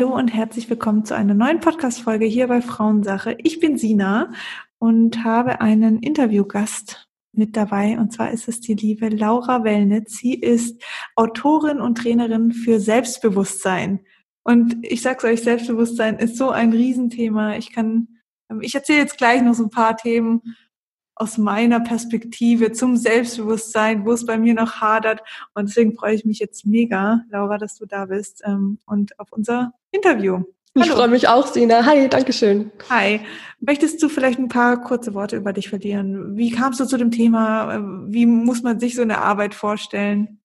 Hallo und herzlich willkommen zu einer neuen Podcast-Folge hier bei Frauensache. Ich bin Sina und habe einen Interviewgast mit dabei und zwar ist es die liebe Laura Wellnitz. Sie ist Autorin und Trainerin für Selbstbewusstsein. Und ich sag's euch, Selbstbewusstsein ist so ein Riesenthema. Ich kann, ich erzähle jetzt gleich noch so ein paar Themen aus meiner Perspektive zum Selbstbewusstsein, wo es bei mir noch hadert. Und deswegen freue ich mich jetzt mega, Laura, dass du da bist ähm, und auf unser Interview. Hallo. Ich freue mich auch, Sina. Hi, Dankeschön. Hi. Möchtest du vielleicht ein paar kurze Worte über dich verlieren? Wie kamst du zu dem Thema? Wie muss man sich so eine Arbeit vorstellen?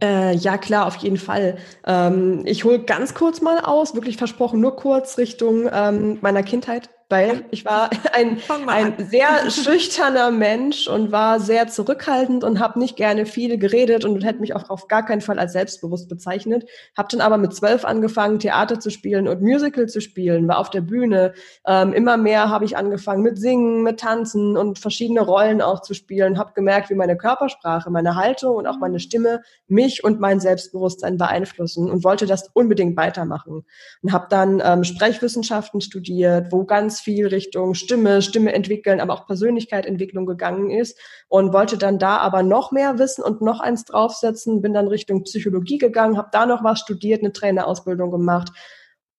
Äh, ja, klar, auf jeden Fall. Ähm, ich hole ganz kurz mal aus, wirklich versprochen, nur kurz Richtung ähm, meiner Kindheit weil ich war ein, ein sehr schüchterner Mensch und war sehr zurückhaltend und habe nicht gerne viel geredet und hätte mich auch auf gar keinen Fall als selbstbewusst bezeichnet. Habe dann aber mit zwölf angefangen, Theater zu spielen und Musical zu spielen, war auf der Bühne. Ähm, immer mehr habe ich angefangen mit Singen, mit Tanzen und verschiedene Rollen auch zu spielen. Habe gemerkt, wie meine Körpersprache, meine Haltung und auch meine Stimme mich und mein Selbstbewusstsein beeinflussen und wollte das unbedingt weitermachen. Und habe dann ähm, Sprechwissenschaften studiert, wo ganz viel Richtung Stimme, Stimme entwickeln, aber auch Persönlichkeitsentwicklung gegangen ist und wollte dann da aber noch mehr wissen und noch eins draufsetzen, bin dann Richtung Psychologie gegangen, habe da noch was studiert, eine Trainerausbildung gemacht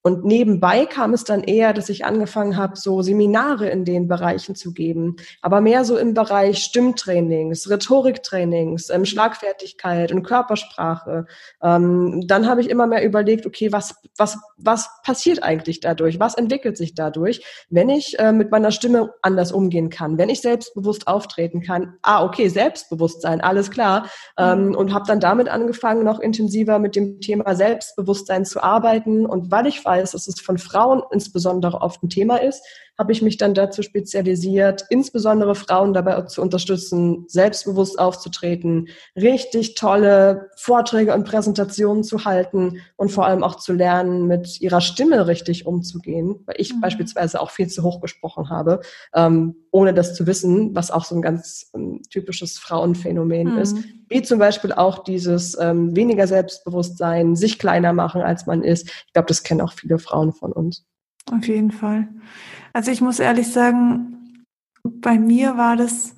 und nebenbei kam es dann eher, dass ich angefangen habe, so Seminare in den Bereichen zu geben, aber mehr so im Bereich Stimmtrainings, Rhetoriktrainings, ähm, Schlagfertigkeit und Körpersprache. Ähm, dann habe ich immer mehr überlegt, okay, was, was, was passiert eigentlich dadurch? Was entwickelt sich dadurch, wenn ich äh, mit meiner Stimme anders umgehen kann, wenn ich selbstbewusst auftreten kann? Ah, okay, Selbstbewusstsein, alles klar. Ähm, mhm. und habe dann damit angefangen, noch intensiver mit dem Thema Selbstbewusstsein zu arbeiten. Und weil ich weiß, dass es von Frauen insbesondere oft ein Thema ist, habe ich mich dann dazu spezialisiert, insbesondere Frauen dabei zu unterstützen, selbstbewusst aufzutreten, richtig tolle Vorträge und Präsentationen zu halten und vor allem auch zu lernen, mit ihrer Stimme richtig umzugehen, weil ich mhm. beispielsweise auch viel zu hoch gesprochen habe, ähm, ohne das zu wissen, was auch so ein ganz ähm, typisches Frauenphänomen mhm. ist. Wie zum Beispiel auch dieses ähm, weniger Selbstbewusstsein, sich kleiner machen, als man ist. Ich glaube, das kennen auch viele Frauen von uns. Auf jeden Fall. Also ich muss ehrlich sagen, bei mir war das,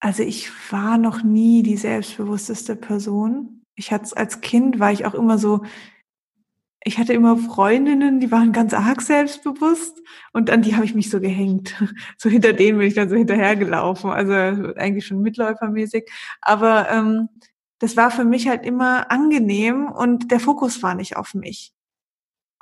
also ich war noch nie die selbstbewussteste Person. Ich hatte als Kind war ich auch immer so, ich hatte immer Freundinnen, die waren ganz arg selbstbewusst und an die habe ich mich so gehängt. So hinter denen bin ich dann so hinterhergelaufen, also eigentlich schon mitläufermäßig. Aber ähm, das war für mich halt immer angenehm und der Fokus war nicht auf mich.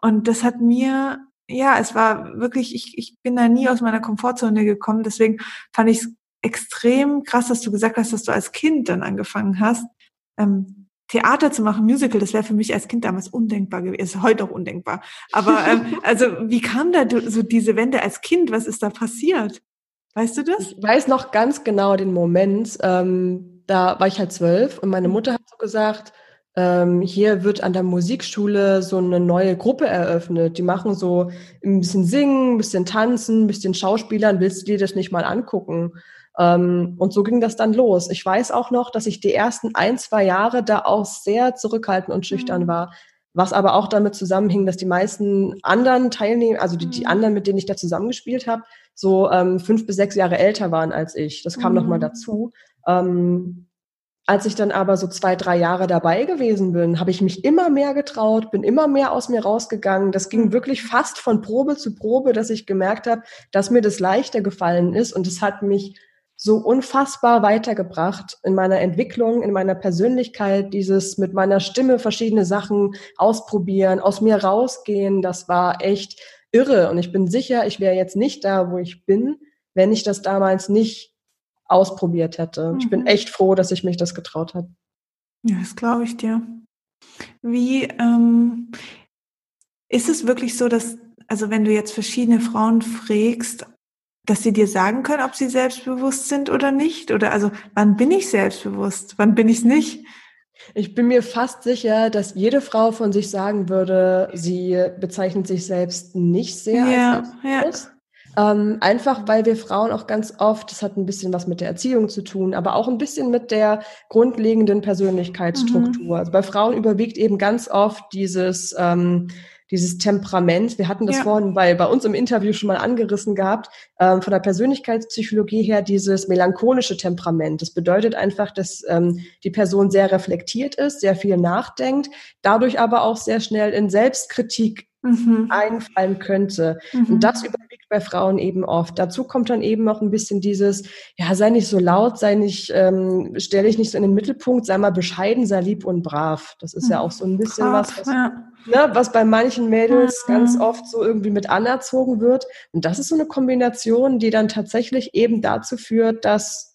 Und das hat mir ja, es war wirklich, ich, ich bin da nie aus meiner Komfortzone gekommen. Deswegen fand ich es extrem krass, dass du gesagt hast, dass du als Kind dann angefangen hast, ähm, Theater zu machen, Musical. Das wäre für mich als Kind damals undenkbar gewesen, ist heute auch undenkbar. Aber ähm, also wie kam da so diese Wende als Kind? Was ist da passiert? Weißt du das? Ich weiß noch ganz genau den Moment. Ähm, da war ich halt zwölf und meine Mutter hat so gesagt, ähm, hier wird an der Musikschule so eine neue Gruppe eröffnet. Die machen so ein bisschen Singen, ein bisschen Tanzen, ein bisschen Schauspielern. Willst du dir das nicht mal angucken? Ähm, und so ging das dann los. Ich weiß auch noch, dass ich die ersten ein, zwei Jahre da auch sehr zurückhaltend und schüchtern mhm. war. Was aber auch damit zusammenhing, dass die meisten anderen Teilnehmer, also die, die mhm. anderen, mit denen ich da zusammengespielt habe, so ähm, fünf bis sechs Jahre älter waren als ich. Das kam mhm. noch mal dazu. Ähm, als ich dann aber so zwei, drei Jahre dabei gewesen bin, habe ich mich immer mehr getraut, bin immer mehr aus mir rausgegangen. Das ging wirklich fast von Probe zu Probe, dass ich gemerkt habe, dass mir das leichter gefallen ist. Und es hat mich so unfassbar weitergebracht in meiner Entwicklung, in meiner Persönlichkeit, dieses mit meiner Stimme verschiedene Sachen ausprobieren, aus mir rausgehen. Das war echt irre. Und ich bin sicher, ich wäre jetzt nicht da, wo ich bin, wenn ich das damals nicht ausprobiert hätte. Mhm. Ich bin mhm. echt froh, dass ich mich das getraut habe. Ja, das glaube ich dir. Wie ähm, ist es wirklich so, dass, also wenn du jetzt verschiedene Frauen fragst, dass sie dir sagen können, ob sie selbstbewusst sind oder nicht? Oder also, wann bin ich selbstbewusst? Wann bin ich es nicht? Ich bin mir fast sicher, dass jede Frau von sich sagen würde, sie bezeichnet sich selbst nicht sehr ja, als selbstbewusst. Ja. Ähm, einfach weil wir Frauen auch ganz oft, das hat ein bisschen was mit der Erziehung zu tun, aber auch ein bisschen mit der grundlegenden Persönlichkeitsstruktur. Mhm. Also bei Frauen überwiegt eben ganz oft dieses ähm, dieses Temperament. Wir hatten das ja. vorhin bei, bei uns im Interview schon mal angerissen gehabt, ähm, von der Persönlichkeitspsychologie her, dieses melancholische Temperament. Das bedeutet einfach, dass ähm, die Person sehr reflektiert ist, sehr viel nachdenkt, dadurch aber auch sehr schnell in Selbstkritik mhm. einfallen könnte. Mhm. Und das überwiegt bei Frauen eben oft. Dazu kommt dann eben noch ein bisschen dieses, ja, sei nicht so laut, sei nicht, ähm, stelle ich nicht so in den Mittelpunkt, sei mal bescheiden, sei lieb und brav. Das ist ja auch so ein bisschen brav, was, was, ja. ne, was bei manchen Mädels mhm. ganz oft so irgendwie mit anerzogen wird. Und das ist so eine Kombination, die dann tatsächlich eben dazu führt, dass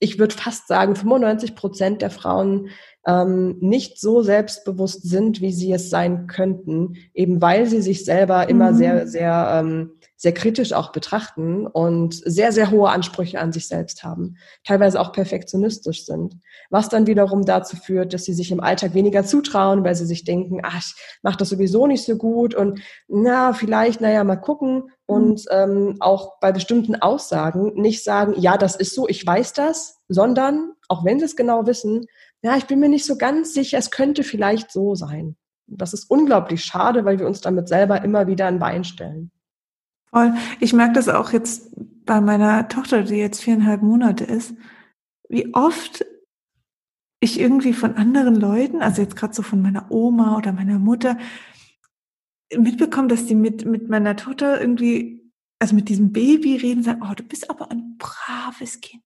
ich würde fast sagen, 95 Prozent der Frauen ähm, nicht so selbstbewusst sind, wie sie es sein könnten, eben weil sie sich selber immer mhm. sehr, sehr, ähm, sehr kritisch auch betrachten und sehr, sehr hohe Ansprüche an sich selbst haben, teilweise auch perfektionistisch sind, was dann wiederum dazu führt, dass sie sich im Alltag weniger zutrauen, weil sie sich denken, ach, ich mache das sowieso nicht so gut und na, vielleicht, naja, mal gucken und ähm, auch bei bestimmten Aussagen nicht sagen, ja, das ist so, ich weiß das, sondern, auch wenn sie es genau wissen, ja, ich bin mir nicht so ganz sicher, es könnte vielleicht so sein. Das ist unglaublich schade, weil wir uns damit selber immer wieder ein Bein stellen. Voll. Ich merke das auch jetzt bei meiner Tochter, die jetzt viereinhalb Monate ist, wie oft ich irgendwie von anderen Leuten, also jetzt gerade so von meiner Oma oder meiner Mutter, mitbekomme, dass die mit, mit meiner Tochter irgendwie, also mit diesem Baby reden, sagen, oh, du bist aber ein braves Kind.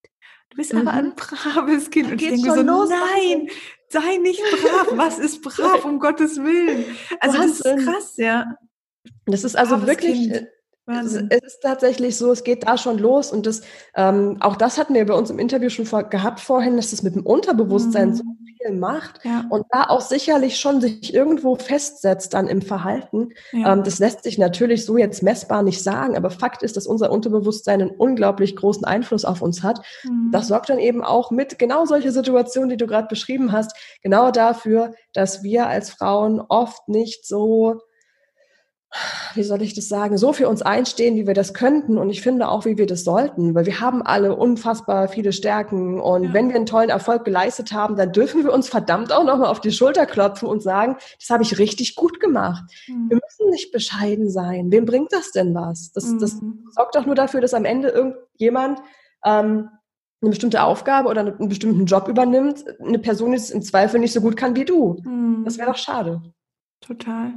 Du bist mhm. aber ein braves Kind. Und ich denke so, los, nein, sei nicht brav. Was ist brav, um Gottes Willen? Also das ist krass, ja. Das ist also Braves wirklich, kind. Äh, es, ist tatsächlich so, es geht da schon los und das, ähm, auch das hatten wir bei uns im Interview schon vor, gehabt vorhin, dass es mit dem Unterbewusstsein mhm. so viel macht ja. und da auch sicherlich schon sich irgendwo festsetzt dann im Verhalten. Ja. Ähm, das lässt sich natürlich so jetzt messbar nicht sagen, aber Fakt ist, dass unser Unterbewusstsein einen unglaublich großen Einfluss auf uns hat. Mhm. Das sorgt dann eben auch mit genau solche Situationen, die du gerade beschrieben hast, genau dafür, dass wir als Frauen oft nicht so wie soll ich das sagen, so für uns einstehen, wie wir das könnten und ich finde auch, wie wir das sollten, weil wir haben alle unfassbar viele Stärken und ja. wenn wir einen tollen Erfolg geleistet haben, dann dürfen wir uns verdammt auch nochmal auf die Schulter klopfen und sagen, das habe ich richtig gut gemacht. Mhm. Wir müssen nicht bescheiden sein. Wem bringt das denn was? Das, mhm. das sorgt doch nur dafür, dass am Ende irgendjemand ähm, eine bestimmte Aufgabe oder einen bestimmten Job übernimmt, eine Person ist im Zweifel nicht so gut kann wie du. Mhm. Das wäre doch schade. Total.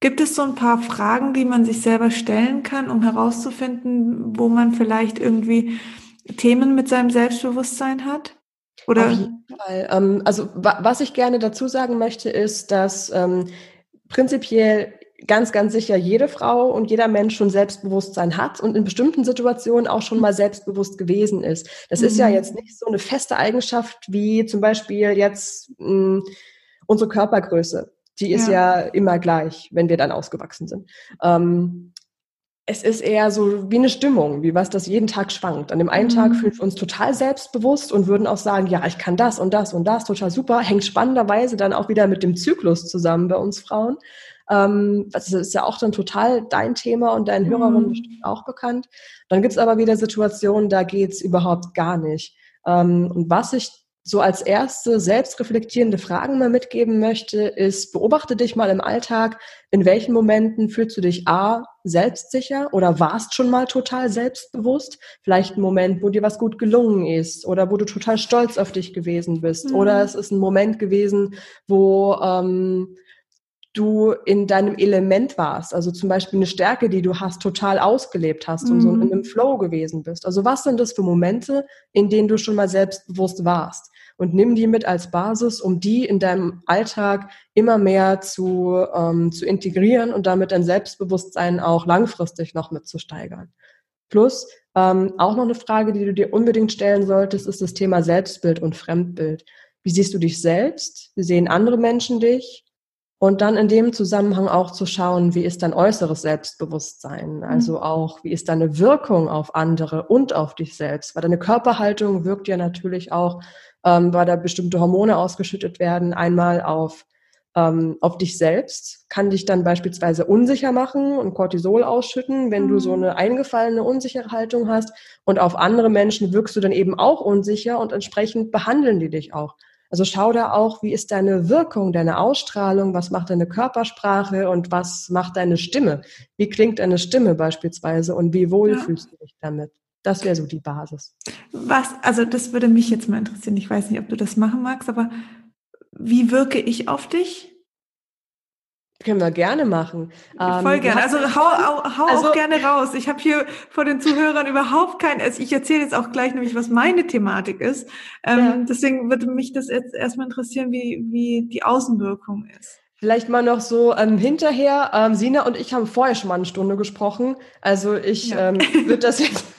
Gibt es so ein paar Fragen, die man sich selber stellen kann, um herauszufinden, wo man vielleicht irgendwie Themen mit seinem Selbstbewusstsein hat? Oder? Auf jeden Fall. Ähm, also was ich gerne dazu sagen möchte, ist, dass ähm, prinzipiell ganz, ganz sicher jede Frau und jeder Mensch schon Selbstbewusstsein hat und in bestimmten Situationen auch schon mal selbstbewusst gewesen ist. Das mhm. ist ja mhm. jetzt nicht so eine feste Eigenschaft wie zum Beispiel jetzt mh, hm, unsere Körpergröße die ist ja. ja immer gleich, wenn wir dann ausgewachsen sind. Ähm, es ist eher so wie eine Stimmung, wie was das jeden Tag schwankt. An dem einen mhm. Tag fühlen wir uns total selbstbewusst und würden auch sagen, ja, ich kann das und das und das, total super. Hängt spannenderweise dann auch wieder mit dem Zyklus zusammen bei uns Frauen. Ähm, das ist ja auch dann total dein Thema und deinen Hörerinnen mhm. auch bekannt. Dann gibt's aber wieder Situationen, da geht's überhaupt gar nicht. Ähm, und was ich so als erste selbstreflektierende Fragen mal mitgeben möchte, ist, beobachte dich mal im Alltag, in welchen Momenten fühlst du dich A, selbstsicher oder warst schon mal total selbstbewusst? Vielleicht ein Moment, wo dir was gut gelungen ist oder wo du total stolz auf dich gewesen bist. Mhm. Oder es ist ein Moment gewesen, wo ähm, du in deinem Element warst, also zum Beispiel eine Stärke, die du hast, total ausgelebt hast mhm. und so in einem Flow gewesen bist. Also was sind das für Momente, in denen du schon mal selbstbewusst warst? Und nimm die mit als Basis, um die in deinem Alltag immer mehr zu, ähm, zu integrieren und damit dein Selbstbewusstsein auch langfristig noch mitzusteigern. Plus, ähm, auch noch eine Frage, die du dir unbedingt stellen solltest, ist das Thema Selbstbild und Fremdbild. Wie siehst du dich selbst? Wie sehen andere Menschen dich? Und dann in dem Zusammenhang auch zu schauen, wie ist dein äußeres Selbstbewusstsein? Also mhm. auch, wie ist deine Wirkung auf andere und auf dich selbst? Weil deine Körperhaltung wirkt ja natürlich auch ähm, weil da bestimmte Hormone ausgeschüttet werden. Einmal auf ähm, auf dich selbst, kann dich dann beispielsweise unsicher machen und Cortisol ausschütten, wenn mhm. du so mhm. eine eingefallene, unsichere Haltung hast. Und auf andere Menschen wirkst du dann eben auch unsicher und entsprechend behandeln die dich auch. Also schau da auch, wie ist deine Wirkung, deine Ausstrahlung, was macht deine Körpersprache und was macht deine Stimme? Wie klingt deine Stimme beispielsweise und wie wohl ja. fühlst du dich damit? Das wäre so die Basis. Was, also das würde mich jetzt mal interessieren. Ich weiß nicht, ob du das machen magst, aber wie wirke ich auf dich? Können wir gerne machen. Voll ähm, gerne. Also hau, hau also, auch gerne raus. Ich habe hier vor den Zuhörern überhaupt kein. Also ich erzähle jetzt auch gleich nämlich, was meine Thematik ist. Ähm, ja. Deswegen würde mich das jetzt erstmal interessieren, wie, wie die Außenwirkung ist. Vielleicht mal noch so ähm, hinterher. Ähm, Sina und ich haben vorher schon mal eine Stunde gesprochen. Also ich ja. ähm, würde das jetzt.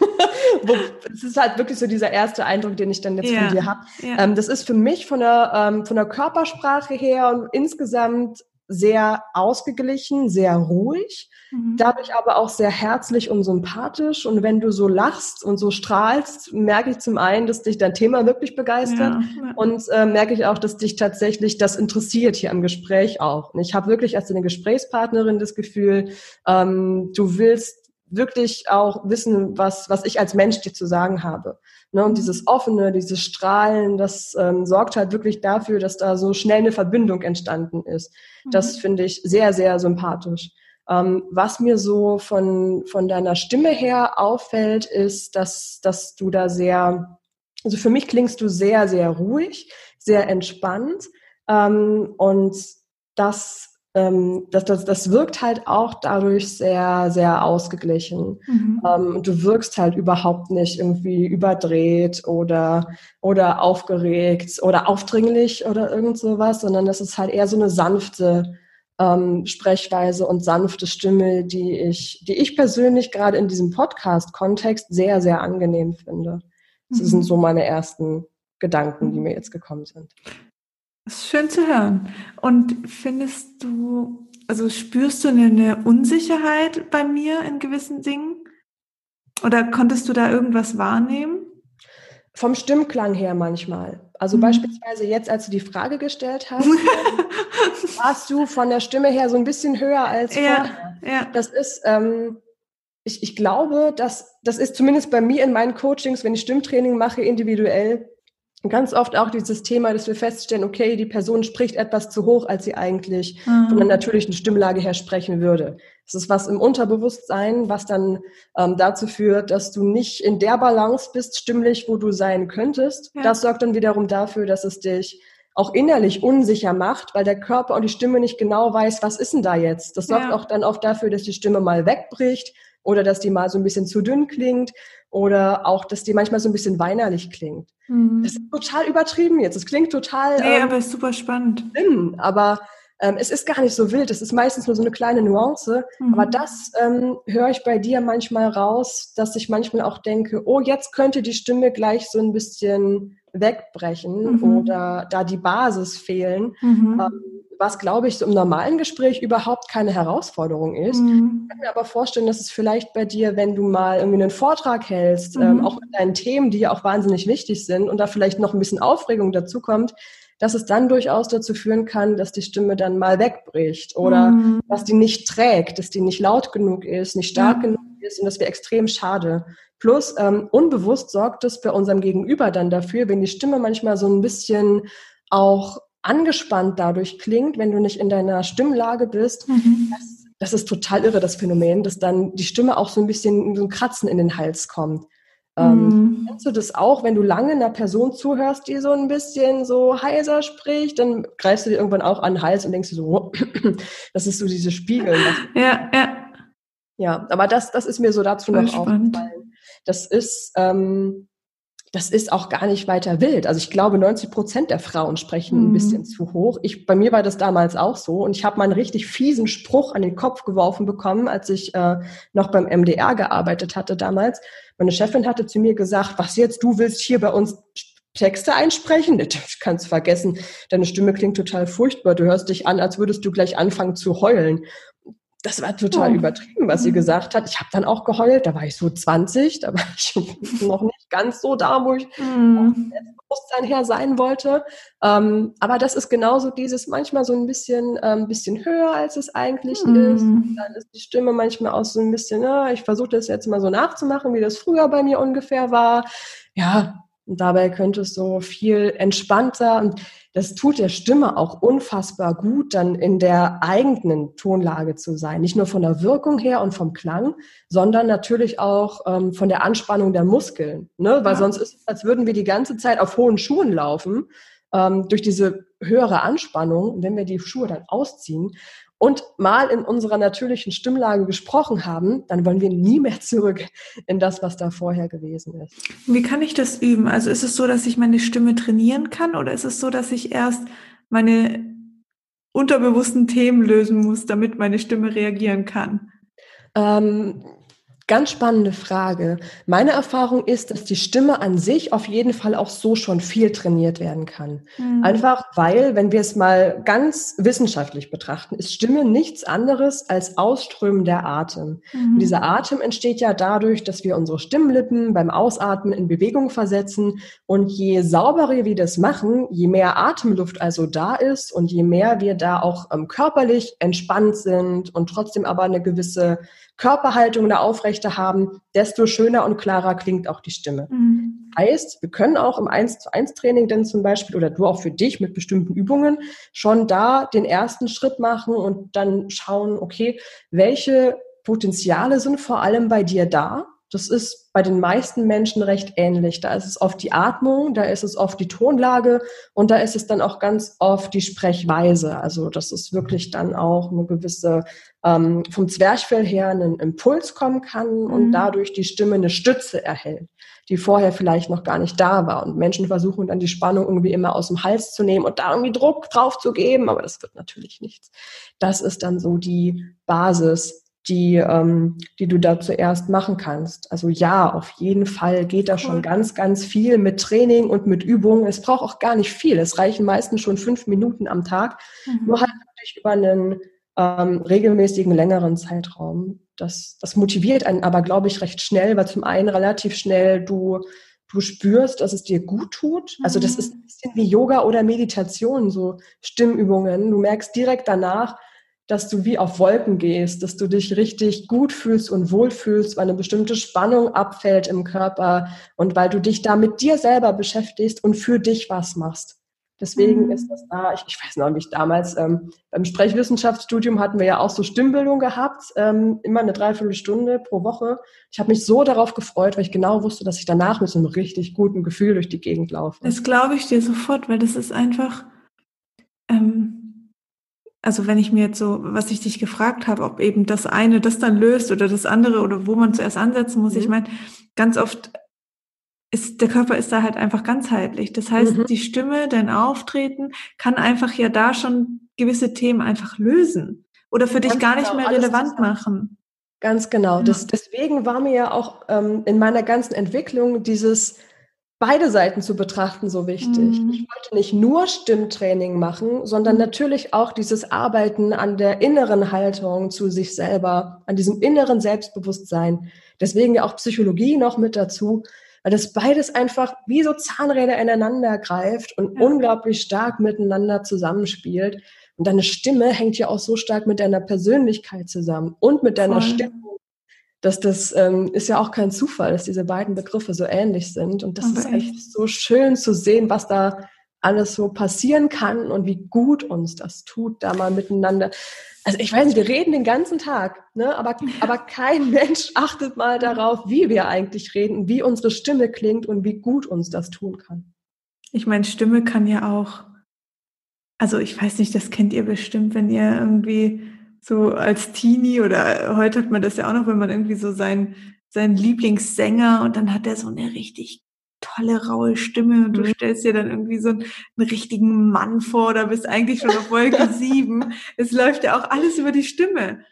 Es ist halt wirklich so dieser erste Eindruck, den ich dann jetzt ja. von dir habe. Ja. Ähm, das ist für mich von der, ähm, von der Körpersprache her und insgesamt sehr ausgeglichen, sehr ruhig, mhm. dadurch aber auch sehr herzlich und sympathisch. Und wenn du so lachst und so strahlst, merke ich zum einen, dass dich dein Thema wirklich begeistert ja, und äh, merke ich auch, dass dich tatsächlich das interessiert hier am Gespräch auch. Und ich habe wirklich als deine Gesprächspartnerin das Gefühl, ähm, du willst wirklich auch wissen, was, was ich als Mensch dir zu sagen habe. Ne, und dieses Offene, dieses Strahlen, das ähm, sorgt halt wirklich dafür, dass da so schnell eine Verbindung entstanden ist. Mhm. Das finde ich sehr, sehr sympathisch. Ähm, was mir so von, von deiner Stimme her auffällt, ist, dass, dass du da sehr, also für mich klingst du sehr, sehr ruhig, sehr entspannt. Ähm, und das ähm, das, das, das wirkt halt auch dadurch sehr, sehr ausgeglichen. Mhm. Ähm, du wirkst halt überhaupt nicht irgendwie überdreht oder, oder aufgeregt oder aufdringlich oder irgend sowas, sondern das ist halt eher so eine sanfte ähm, Sprechweise und sanfte Stimme, die ich, die ich persönlich gerade in diesem Podcast-Kontext sehr, sehr angenehm finde. Das mhm. sind so meine ersten Gedanken, die mir jetzt gekommen sind. Das ist schön zu hören. Und findest du, also spürst du eine Unsicherheit bei mir in gewissen Dingen? Oder konntest du da irgendwas wahrnehmen? Vom Stimmklang her manchmal. Also mhm. beispielsweise jetzt, als du die Frage gestellt hast, warst du von der Stimme her so ein bisschen höher als vorher. Ja, ja. Das ist, ähm, ich, ich glaube, dass das ist zumindest bei mir in meinen Coachings, wenn ich Stimmtraining mache, individuell ganz oft auch dieses Thema, dass wir feststellen, okay, die Person spricht etwas zu hoch, als sie eigentlich mhm. von der natürlichen Stimmlage her sprechen würde. Das ist was im Unterbewusstsein, was dann ähm, dazu führt, dass du nicht in der Balance bist, stimmlich, wo du sein könntest. Ja. Das sorgt dann wiederum dafür, dass es dich auch innerlich unsicher macht, weil der Körper und die Stimme nicht genau weiß, was ist denn da jetzt. Das sorgt ja. auch dann oft dafür, dass die Stimme mal wegbricht oder dass die mal so ein bisschen zu dünn klingt oder auch, dass die manchmal so ein bisschen weinerlich klingt. Mhm. Das ist total übertrieben jetzt. Es klingt total. Nee, ähm, aber ist super spannend. Schlimm, aber ähm, es ist gar nicht so wild. Es ist meistens nur so eine kleine Nuance. Mhm. Aber das ähm, höre ich bei dir manchmal raus, dass ich manchmal auch denke, oh, jetzt könnte die Stimme gleich so ein bisschen wegbrechen mhm. oder da die Basis fehlen. Mhm. Ähm, was, glaube ich, so im normalen Gespräch überhaupt keine Herausforderung ist. Mhm. Ich kann mir aber vorstellen, dass es vielleicht bei dir, wenn du mal irgendwie einen Vortrag hältst, ähm, mhm. auch mit deinen Themen, die ja auch wahnsinnig wichtig sind und da vielleicht noch ein bisschen Aufregung dazu kommt, dass es dann durchaus dazu führen kann, dass die Stimme dann mal wegbricht oder mhm. dass die nicht trägt, dass die nicht laut genug ist, nicht stark ja. genug ist und das wäre extrem schade. Plus ähm, unbewusst sorgt es bei unserem Gegenüber dann dafür, wenn die Stimme manchmal so ein bisschen auch angespannt dadurch klingt, wenn du nicht in deiner Stimmlage bist. Mhm. Das, das, ist total irre, das Phänomen, dass dann die Stimme auch so ein bisschen so ein Kratzen in den Hals kommt. Ähm, mhm. kennst du das auch, wenn du lange einer Person zuhörst, die so ein bisschen so heiser spricht, dann greifst du dir irgendwann auch an den Hals und denkst du so, das ist so diese Spiegel. Ja, ja. Ja, aber das, das ist mir so dazu Voll noch spannend. aufgefallen. Das ist, ähm, das ist auch gar nicht weiter wild. Also ich glaube, 90 Prozent der Frauen sprechen mhm. ein bisschen zu hoch. Ich, bei mir war das damals auch so. Und ich habe mal einen richtig fiesen Spruch an den Kopf geworfen bekommen, als ich äh, noch beim MDR gearbeitet hatte damals. Meine Chefin hatte zu mir gesagt, was jetzt, du willst hier bei uns Texte einsprechen? Das kannst du vergessen. Deine Stimme klingt total furchtbar. Du hörst dich an, als würdest du gleich anfangen zu heulen das war total oh. übertrieben, was sie mhm. gesagt hat. Ich habe dann auch geheult, da war ich so 20, da war ich noch nicht. Ganz so da, wo ich mm. Bewusstsein her sein wollte. Ähm, aber das ist genauso dieses manchmal so ein bisschen, ähm, bisschen höher, als es eigentlich mm. ist. Dann ist die Stimme manchmal auch so ein bisschen, ja, ich versuche das jetzt mal so nachzumachen, wie das früher bei mir ungefähr war. Ja, und dabei könnte es so viel entspannter und das tut der Stimme auch unfassbar gut, dann in der eigenen Tonlage zu sein. Nicht nur von der Wirkung her und vom Klang, sondern natürlich auch ähm, von der Anspannung der Muskeln. Ne? Weil ja. sonst ist es, als würden wir die ganze Zeit auf hohen Schuhen laufen, ähm, durch diese höhere Anspannung. Wenn wir die Schuhe dann ausziehen und mal in unserer natürlichen Stimmlage gesprochen haben, dann wollen wir nie mehr zurück in das, was da vorher gewesen ist. Wie kann ich das üben? Also ist es so, dass ich meine Stimme trainieren kann oder ist es so, dass ich erst meine unterbewussten Themen lösen muss, damit meine Stimme reagieren kann? Ähm, Ganz spannende Frage. Meine Erfahrung ist, dass die Stimme an sich auf jeden Fall auch so schon viel trainiert werden kann. Mhm. Einfach weil, wenn wir es mal ganz wissenschaftlich betrachten, ist Stimme nichts anderes als Ausströmen der Atem. Mhm. dieser Atem entsteht ja dadurch, dass wir unsere Stimmlippen beim Ausatmen in Bewegung versetzen. Und je sauberer wir das machen, je mehr Atemluft also da ist und je mehr wir da auch ähm, körperlich entspannt sind und trotzdem aber eine gewisse Körperhaltung da aufrechte haben, desto schöner und klarer klingt auch die Stimme. Mhm. Heißt, wir können auch im 1 zu 1 Training dann zum Beispiel oder du auch für dich mit bestimmten Übungen schon da den ersten Schritt machen und dann schauen, okay, welche Potenziale sind vor allem bei dir da? Das ist bei den meisten Menschen recht ähnlich. Da ist es oft die Atmung, da ist es oft die Tonlage und da ist es dann auch ganz oft die Sprechweise. Also das ist wirklich dann auch eine gewisse ähm, vom Zwerchfell her einen Impuls kommen kann und mhm. dadurch die Stimme eine Stütze erhält, die vorher vielleicht noch gar nicht da war. Und Menschen versuchen dann die Spannung irgendwie immer aus dem Hals zu nehmen und da irgendwie Druck drauf zu geben, aber das wird natürlich nichts. Das ist dann so die Basis die, ähm, die du da zuerst machen kannst. Also ja, auf jeden Fall geht da schon ganz, ganz viel mit Training und mit Übungen. Es braucht auch gar nicht viel. Es reichen meistens schon fünf Minuten am Tag. Mhm. Nur halt wirklich über einen ähm, regelmäßigen, längeren Zeitraum. Das, das motiviert einen aber, glaube ich, recht schnell, weil zum einen relativ schnell du du spürst, dass es dir gut tut. Also das mhm. ist ein bisschen wie Yoga oder Meditation, so Stimmübungen. Du merkst direkt danach, dass du wie auf Wolken gehst, dass du dich richtig gut fühlst und wohlfühlst, weil eine bestimmte Spannung abfällt im Körper und weil du dich da mit dir selber beschäftigst und für dich was machst. Deswegen mhm. ist das da, ich, ich, weiß noch, wie ich damals ähm, beim Sprechwissenschaftsstudium hatten wir ja auch so Stimmbildung gehabt, ähm, immer eine Dreiviertelstunde pro Woche. Ich habe mich so darauf gefreut, weil ich genau wusste, dass ich danach mit so einem richtig guten Gefühl durch die Gegend laufe. Das glaube ich dir sofort, weil das ist einfach, ähm, also wenn ich mir jetzt so, was ich dich gefragt habe, ob eben das eine das dann löst oder das andere oder wo man zuerst ansetzen muss, mhm. ich meine, ganz oft ist der Körper ist da halt einfach ganzheitlich. Das heißt, mhm. die Stimme, dein Auftreten kann einfach ja da schon gewisse Themen einfach lösen oder für ganz dich gar nicht genau, mehr relevant machen. Ganz genau. Das, deswegen war mir ja auch ähm, in meiner ganzen Entwicklung dieses beide Seiten zu betrachten so wichtig. Mhm. Ich wollte nicht nur Stimmtraining machen, sondern mhm. natürlich auch dieses Arbeiten an der inneren Haltung zu sich selber, an diesem inneren Selbstbewusstsein. Deswegen ja auch Psychologie noch mit dazu, weil das beides einfach wie so Zahnräder ineinander greift und ja. unglaublich stark miteinander zusammenspielt. Und deine Stimme hängt ja auch so stark mit deiner Persönlichkeit zusammen und mit deiner Voll. Stimmung dass das ähm, ist ja auch kein Zufall, dass diese beiden Begriffe so ähnlich sind. Und das Aber ist echt. echt so schön zu sehen, was da alles so passieren kann und wie gut uns das tut, da mal miteinander. Also ich weiß nicht, wir reden den ganzen Tag, ne? aber, aber kein Mensch achtet mal darauf, wie wir eigentlich reden, wie unsere Stimme klingt und wie gut uns das tun kann. Ich meine, Stimme kann ja auch, also ich weiß nicht, das kennt ihr bestimmt, wenn ihr irgendwie so als Teenie oder heute hat man das ja auch noch, wenn man irgendwie so sein, sein Lieblingssänger und dann hat er so eine richtig tolle, raue Stimme und du mhm. stellst dir dann irgendwie so einen, einen richtigen Mann vor oder bist eigentlich schon auf Wolke sieben. Es läuft ja auch alles über die Stimme.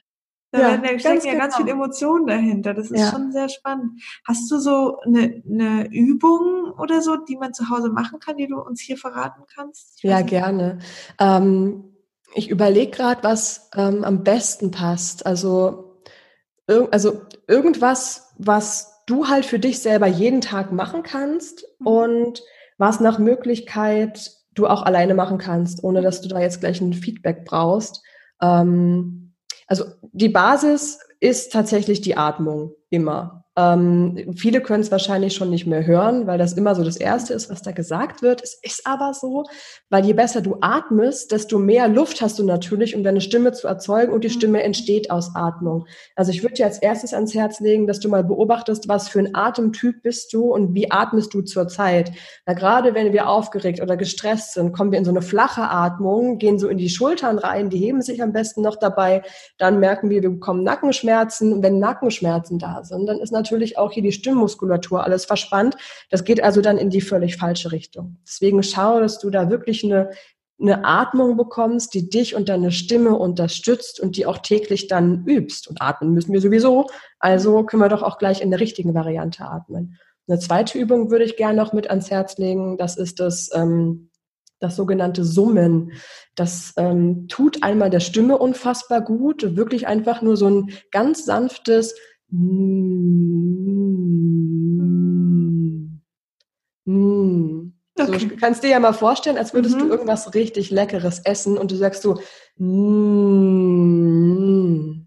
Da ja, werden, stecken ja genau. ganz viele Emotionen dahinter. Das ist ja. schon sehr spannend. Hast du so eine, eine Übung oder so, die man zu Hause machen kann, die du uns hier verraten kannst? Ja, gerne. Ähm, ich überlege gerade, was ähm, am besten passt. Also, ir also irgendwas, was du halt für dich selber jeden Tag machen kannst mhm. und was nach Möglichkeit du auch alleine machen kannst, ohne dass du da jetzt gleich ein Feedback brauchst. Ähm, also die Basis ist tatsächlich die Atmung immer. Ähm, viele können es wahrscheinlich schon nicht mehr hören, weil das immer so das Erste ist, was da gesagt wird. Es ist aber so, weil je besser du atmest, desto mehr Luft hast du natürlich, um deine Stimme zu erzeugen und die Stimme entsteht aus Atmung. Also ich würde dir als erstes ans Herz legen, dass du mal beobachtest, was für ein Atemtyp bist du und wie atmest du zur Zeit. Na, gerade wenn wir aufgeregt oder gestresst sind, kommen wir in so eine flache Atmung, gehen so in die Schultern rein, die heben sich am besten noch dabei. Dann merken wir, wir bekommen Nackenschmerzen. Und wenn Nackenschmerzen da sind, dann ist natürlich natürlich auch hier die Stimmmuskulatur alles verspannt. Das geht also dann in die völlig falsche Richtung. Deswegen schau, dass du da wirklich eine, eine Atmung bekommst, die dich und deine Stimme unterstützt und die auch täglich dann übst. Und atmen müssen wir sowieso. Also können wir doch auch gleich in der richtigen Variante atmen. Eine zweite Übung würde ich gerne noch mit ans Herz legen. Das ist das, ähm, das sogenannte Summen. Das ähm, tut einmal der Stimme unfassbar gut. Wirklich einfach nur so ein ganz sanftes Mm. Mm. Okay. So, kannst dir ja mal vorstellen, als würdest mhm. du irgendwas richtig Leckeres essen und du sagst so, mm.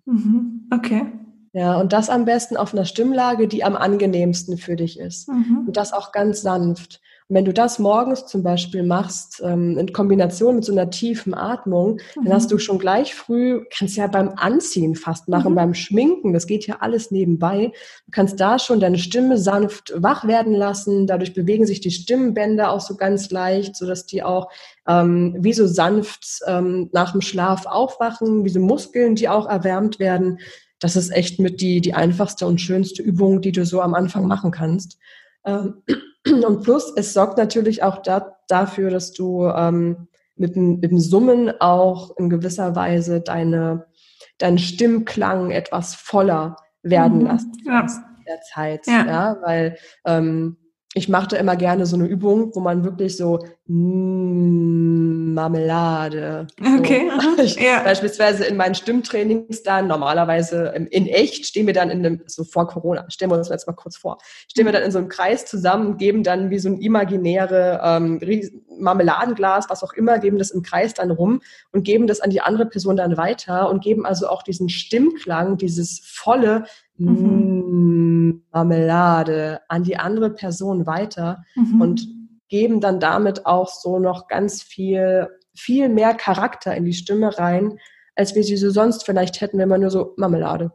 mhm. okay. Ja, und das am besten auf einer Stimmlage, die am angenehmsten für dich ist. Mhm. Und das auch ganz sanft. Wenn du das morgens zum Beispiel machst, ähm, in Kombination mit so einer tiefen Atmung, mhm. dann hast du schon gleich früh, kannst ja beim Anziehen fast machen, mhm. beim Schminken, das geht ja alles nebenbei. Du kannst da schon deine Stimme sanft wach werden lassen. Dadurch bewegen sich die Stimmbänder auch so ganz leicht, sodass die auch ähm, wie so sanft ähm, nach dem Schlaf aufwachen, wie so Muskeln, die auch erwärmt werden. Das ist echt mit die, die einfachste und schönste Übung, die du so am Anfang machen kannst. Ähm, und plus, es sorgt natürlich auch da, dafür, dass du ähm, mit, mit dem Summen auch in gewisser Weise deine, deinen Stimmklang etwas voller werden mhm. lassen ja. der Zeit. Ja. ja weil ähm, ich machte immer gerne so eine Übung, wo man wirklich so Marmelade. Okay. So. Ich, ja. Beispielsweise in meinen Stimmtrainings dann, normalerweise in echt, stehen wir dann in einem, so vor Corona, stellen wir uns jetzt mal kurz vor, stehen wir dann in so einem Kreis zusammen und geben dann wie so ein imaginäre ähm, Marmeladenglas, was auch immer, geben das im Kreis dann rum und geben das an die andere Person dann weiter und geben also auch diesen Stimmklang, dieses volle mhm. Marmelade an die andere Person weiter mhm. und geben dann damit auch so noch ganz viel, viel mehr Charakter in die Stimme rein, als wir sie so sonst vielleicht hätten, wenn man nur so Marmelade.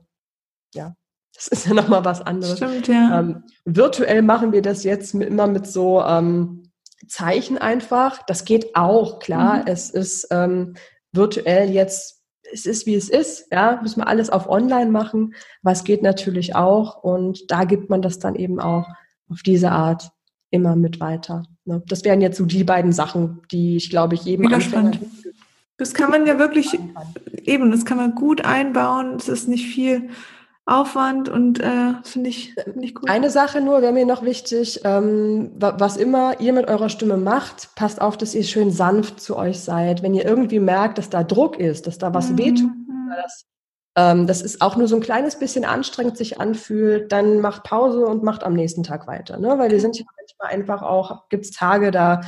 Ja. Das ist ja nochmal was anderes. Stimmt, ja. Ähm, virtuell machen wir das jetzt mit, immer mit so ähm, Zeichen einfach. Das geht auch, klar. Mhm. Es ist ähm, virtuell jetzt es ist, wie es ist. Ja, müssen wir alles auf online machen, was geht natürlich auch. Und da gibt man das dann eben auch auf diese Art immer mit weiter. Ne? Das wären jetzt so die beiden Sachen, die ich glaube ich jedem spannend. Das kann man ja wirklich eben, das kann man gut einbauen. Es ist nicht viel Aufwand und äh, finde ich, find ich gut. Eine Sache nur wäre mir noch wichtig, ähm, was immer ihr mit eurer Stimme macht, passt auf, dass ihr schön sanft zu euch seid. Wenn ihr irgendwie merkt, dass da Druck ist, dass da was mhm. wehtut, das, ähm, das ist auch nur so ein kleines bisschen anstrengend sich anfühlt, dann macht Pause und macht am nächsten Tag weiter. Ne? Weil wir sind ja einfach auch, gibt es Tage, da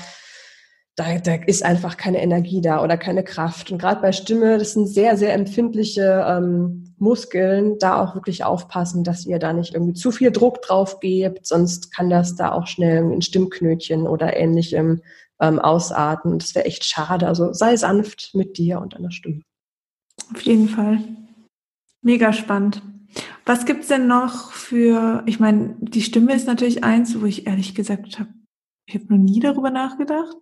da, da ist einfach keine Energie da oder keine Kraft. Und gerade bei Stimme, das sind sehr, sehr empfindliche ähm, Muskeln, da auch wirklich aufpassen, dass ihr da nicht irgendwie zu viel Druck drauf gebt, sonst kann das da auch schnell ein Stimmknötchen oder ähnlichem ähm, ausarten. Das wäre echt schade. Also sei sanft mit dir und deiner Stimme. Auf jeden Fall. Mega spannend. Was gibt's denn noch für, ich meine, die Stimme ist natürlich eins, wo ich ehrlich gesagt habe, ich habe noch nie darüber nachgedacht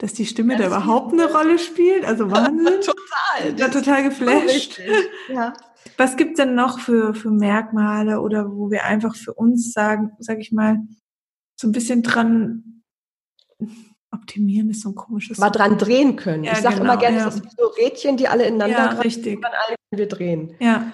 dass die Stimme ja, da überhaupt eine Rolle spielt. Also Wahnsinn. total. Ja, total geflasht. Ja. Was gibt's denn noch für, für Merkmale oder wo wir einfach für uns sagen, sag ich mal, so ein bisschen dran optimieren ist so ein komisches Mal dran drehen können. Ja, ich sage genau, immer gerne, ja. das sind so Rädchen, die alle ineinander ja, richtig. Kann alle wir drehen. Ja.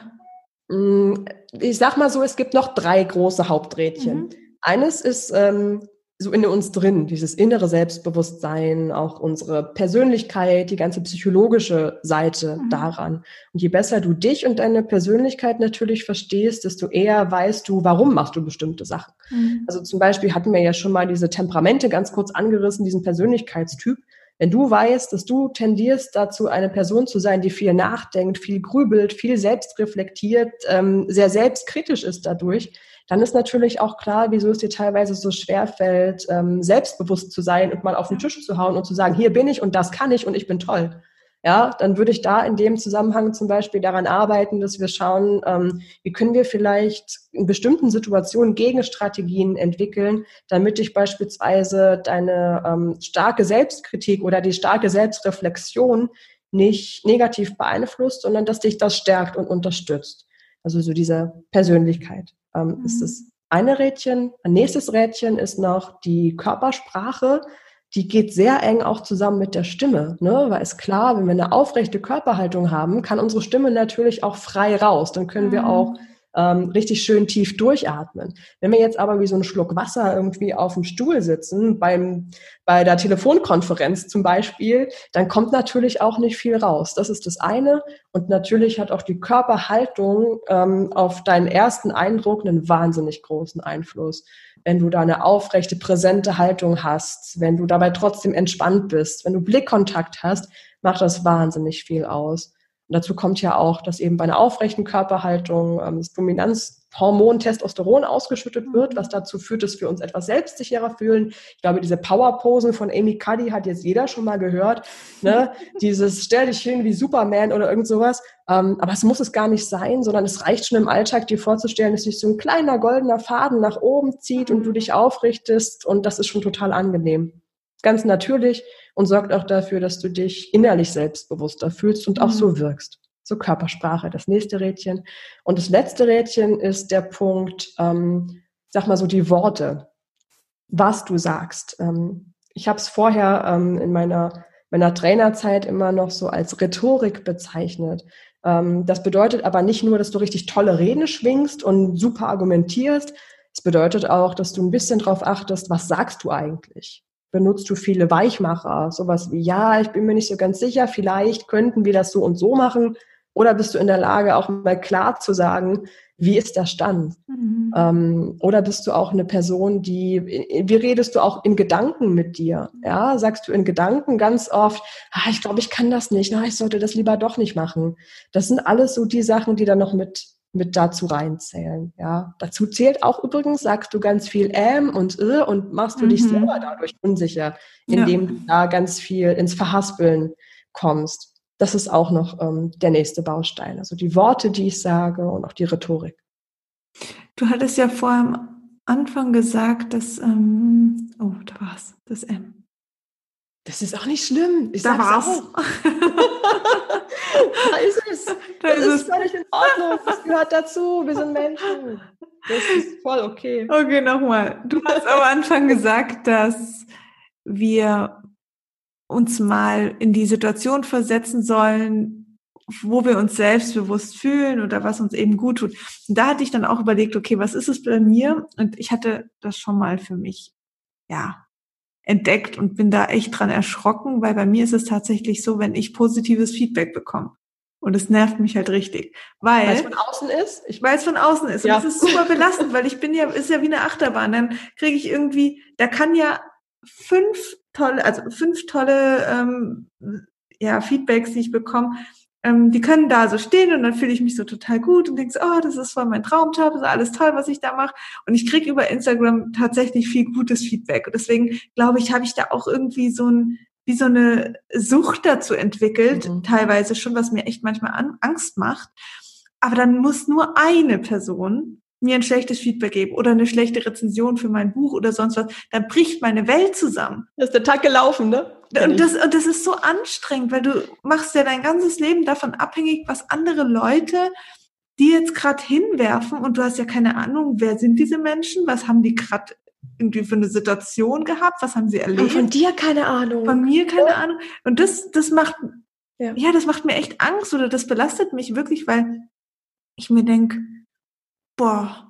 Mm, ich sag mal so, es gibt noch drei große Haupträdchen. Mhm. Eines ist ähm, so in uns drin, dieses innere Selbstbewusstsein, auch unsere Persönlichkeit, die ganze psychologische Seite mhm. daran. Und je besser du dich und deine Persönlichkeit natürlich verstehst, desto eher weißt du, warum machst du bestimmte Sachen. Mhm. Also zum Beispiel hatten wir ja schon mal diese Temperamente ganz kurz angerissen, diesen Persönlichkeitstyp. Wenn du weißt, dass du tendierst dazu, eine Person zu sein, die viel nachdenkt, viel grübelt, viel selbst reflektiert, ähm, sehr selbstkritisch ist dadurch, dann ist natürlich auch klar, wieso es dir teilweise so schwer fällt, ähm, selbstbewusst zu sein und mal auf den Tisch zu hauen und zu sagen, hier bin ich und das kann ich und ich bin toll. Ja, dann würde ich da in dem Zusammenhang zum Beispiel daran arbeiten, dass wir schauen, ähm, wie können wir vielleicht in bestimmten Situationen Gegenstrategien entwickeln, damit dich beispielsweise deine ähm, starke Selbstkritik oder die starke Selbstreflexion nicht negativ beeinflusst, sondern dass dich das stärkt und unterstützt. Also so diese Persönlichkeit ähm, mhm. ist das eine Rädchen. Ein nächstes Rädchen ist noch die Körpersprache. Die geht sehr eng auch zusammen mit der Stimme, ne? weil es klar, wenn wir eine aufrechte Körperhaltung haben, kann unsere Stimme natürlich auch frei raus. Dann können mhm. wir auch ähm, richtig schön tief durchatmen. Wenn wir jetzt aber wie so einen Schluck Wasser irgendwie auf dem Stuhl sitzen, beim, bei der Telefonkonferenz zum Beispiel, dann kommt natürlich auch nicht viel raus. Das ist das eine. Und natürlich hat auch die Körperhaltung ähm, auf deinen ersten Eindruck einen wahnsinnig großen Einfluss. Wenn du da eine aufrechte, präsente Haltung hast, wenn du dabei trotzdem entspannt bist, wenn du Blickkontakt hast, macht das wahnsinnig viel aus. Und dazu kommt ja auch, dass eben bei einer aufrechten Körperhaltung ähm, das Dominanzhormon Testosteron ausgeschüttet wird, was dazu führt, dass wir uns etwas selbstsicherer fühlen. Ich glaube, diese Powerposen von Amy Cuddy hat jetzt jeder schon mal gehört. Ne? Dieses stell dich hin wie Superman oder irgend sowas. Ähm, aber es muss es gar nicht sein, sondern es reicht schon im Alltag, dir vorzustellen, dass sich so ein kleiner goldener Faden nach oben zieht und du dich aufrichtest und das ist schon total angenehm. Ganz natürlich und sorgt auch dafür, dass du dich innerlich selbstbewusster fühlst und auch so mhm. wirkst. So Körpersprache, das nächste Rädchen. Und das letzte Rädchen ist der Punkt, ähm, sag mal so die Worte, was du sagst. Ähm, ich habe es vorher ähm, in meiner, meiner Trainerzeit immer noch so als Rhetorik bezeichnet. Ähm, das bedeutet aber nicht nur, dass du richtig tolle Reden schwingst und super argumentierst. Es bedeutet auch, dass du ein bisschen darauf achtest, was sagst du eigentlich? benutzt du viele Weichmacher, sowas wie, ja, ich bin mir nicht so ganz sicher, vielleicht könnten wir das so und so machen. Oder bist du in der Lage, auch mal klar zu sagen, wie ist der Stand? Mhm. Ähm, oder bist du auch eine Person, die, wie redest du auch in Gedanken mit dir? Ja, sagst du in Gedanken ganz oft, ah, ich glaube, ich kann das nicht, na, ich sollte das lieber doch nicht machen. Das sind alles so die Sachen, die dann noch mit mit dazu reinzählen. Ja, dazu zählt auch übrigens, sagst du ganz viel ähm und äh und machst du mhm. dich selber dadurch unsicher, indem ja. du da ganz viel ins Verhaspeln kommst. Das ist auch noch ähm, der nächste Baustein. Also die Worte, die ich sage und auch die Rhetorik. Du hattest ja vorher am Anfang gesagt, dass, ähm, oh, da war's, das M. Das ist auch nicht schlimm. Ich da war's. Auch. da ist es. Da das ist, ist völlig in Ordnung. Das gehört dazu. Wir sind Menschen. Das ist voll okay. Okay, nochmal. Du hast am Anfang gesagt, dass wir uns mal in die Situation versetzen sollen, wo wir uns selbstbewusst fühlen oder was uns eben gut tut. Und da hatte ich dann auch überlegt, okay, was ist es bei mir? Und ich hatte das schon mal für mich, ja, entdeckt und bin da echt dran erschrocken, weil bei mir ist es tatsächlich so, wenn ich positives Feedback bekomme. Und es nervt mich halt richtig. Weil, weil es von außen ist? Ich weiß von außen ist. Ja. Und es ist super belastend, weil ich bin ja, ist ja wie eine Achterbahn. Dann kriege ich irgendwie, da kann ja fünf tolle, also fünf tolle ähm, ja, Feedbacks, die ich bekomme, ähm, die können da so stehen und dann fühle ich mich so total gut und denke so, oh, das ist voll mein Traumjob, das ist alles toll, was ich da mache. Und ich kriege über Instagram tatsächlich viel gutes Feedback. Und deswegen glaube ich, habe ich da auch irgendwie so ein, wie so eine Sucht dazu entwickelt, mhm. teilweise schon, was mir echt manchmal an, Angst macht. Aber dann muss nur eine Person mir ein schlechtes Feedback geben oder eine schlechte Rezension für mein Buch oder sonst was, dann bricht meine Welt zusammen. Das ist der Tag gelaufen, ne? Und das, und das ist so anstrengend, weil du machst ja dein ganzes Leben davon abhängig, was andere Leute die jetzt gerade hinwerfen und du hast ja keine Ahnung, wer sind diese Menschen, was haben die gerade irgendwie für eine Situation gehabt, was haben sie erlebt. Und von dir keine Ahnung. Von mir keine ja. Ahnung. Und das, das macht, ja. ja, das macht mir echt Angst oder das belastet mich wirklich, weil ich mir denk boah,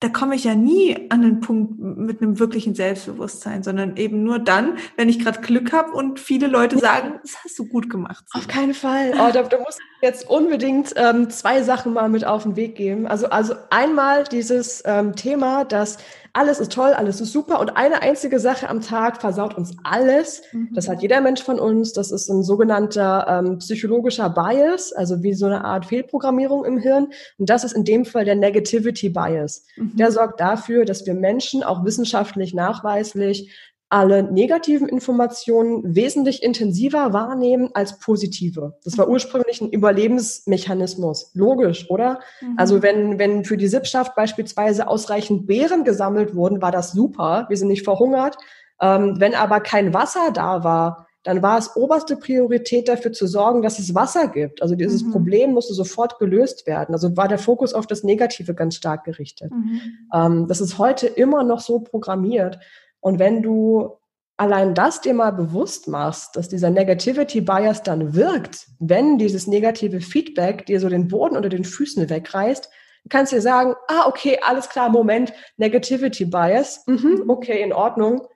da komme ich ja nie an den Punkt mit einem wirklichen Selbstbewusstsein, sondern eben nur dann, wenn ich gerade Glück habe und viele Leute sagen, das hast du gut gemacht. Auf keinen Fall. Oh, da, da muss ich jetzt unbedingt ähm, zwei Sachen mal mit auf den Weg geben. Also, also einmal dieses ähm, Thema, dass alles ist toll, alles ist super und eine einzige Sache am Tag versaut uns alles. Mhm. Das hat jeder Mensch von uns. Das ist ein sogenannter ähm, psychologischer Bias, also wie so eine Art Fehlprogrammierung im Hirn. Und das ist in dem Fall der Negativity Bias. Mhm. Der sorgt dafür, dass wir Menschen auch wissenschaftlich nachweislich alle negativen Informationen wesentlich intensiver wahrnehmen als positive. Das war mhm. ursprünglich ein Überlebensmechanismus. Logisch, oder? Mhm. Also wenn, wenn für die Sippschaft beispielsweise ausreichend Beeren gesammelt wurden, war das super. Wir sind nicht verhungert. Ähm, wenn aber kein Wasser da war, dann war es oberste Priorität dafür zu sorgen, dass es Wasser gibt. Also dieses mhm. Problem musste sofort gelöst werden. Also war der Fokus auf das Negative ganz stark gerichtet. Mhm. Ähm, das ist heute immer noch so programmiert. Und wenn du allein das dir mal bewusst machst, dass dieser Negativity Bias dann wirkt, wenn dieses negative Feedback dir so den Boden unter den Füßen wegreißt, kannst du dir sagen, ah, okay, alles klar, Moment, Negativity Bias, mhm, okay, in Ordnung,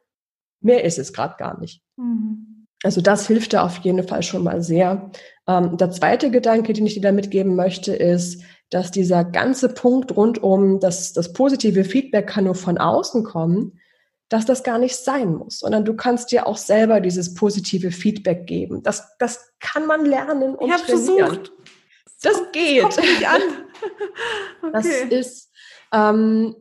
mehr ist es gerade gar nicht. Mhm. Also das hilft da auf jeden Fall schon mal sehr. Ähm, der zweite Gedanke, den ich dir da mitgeben möchte, ist, dass dieser ganze Punkt rund um das, das positive Feedback kann nur von außen kommen, dass das gar nicht sein muss, sondern du kannst dir auch selber dieses positive Feedback geben. Das, das kann man lernen und ich habe versucht. Das, das geht. Das, okay. das ist ähm,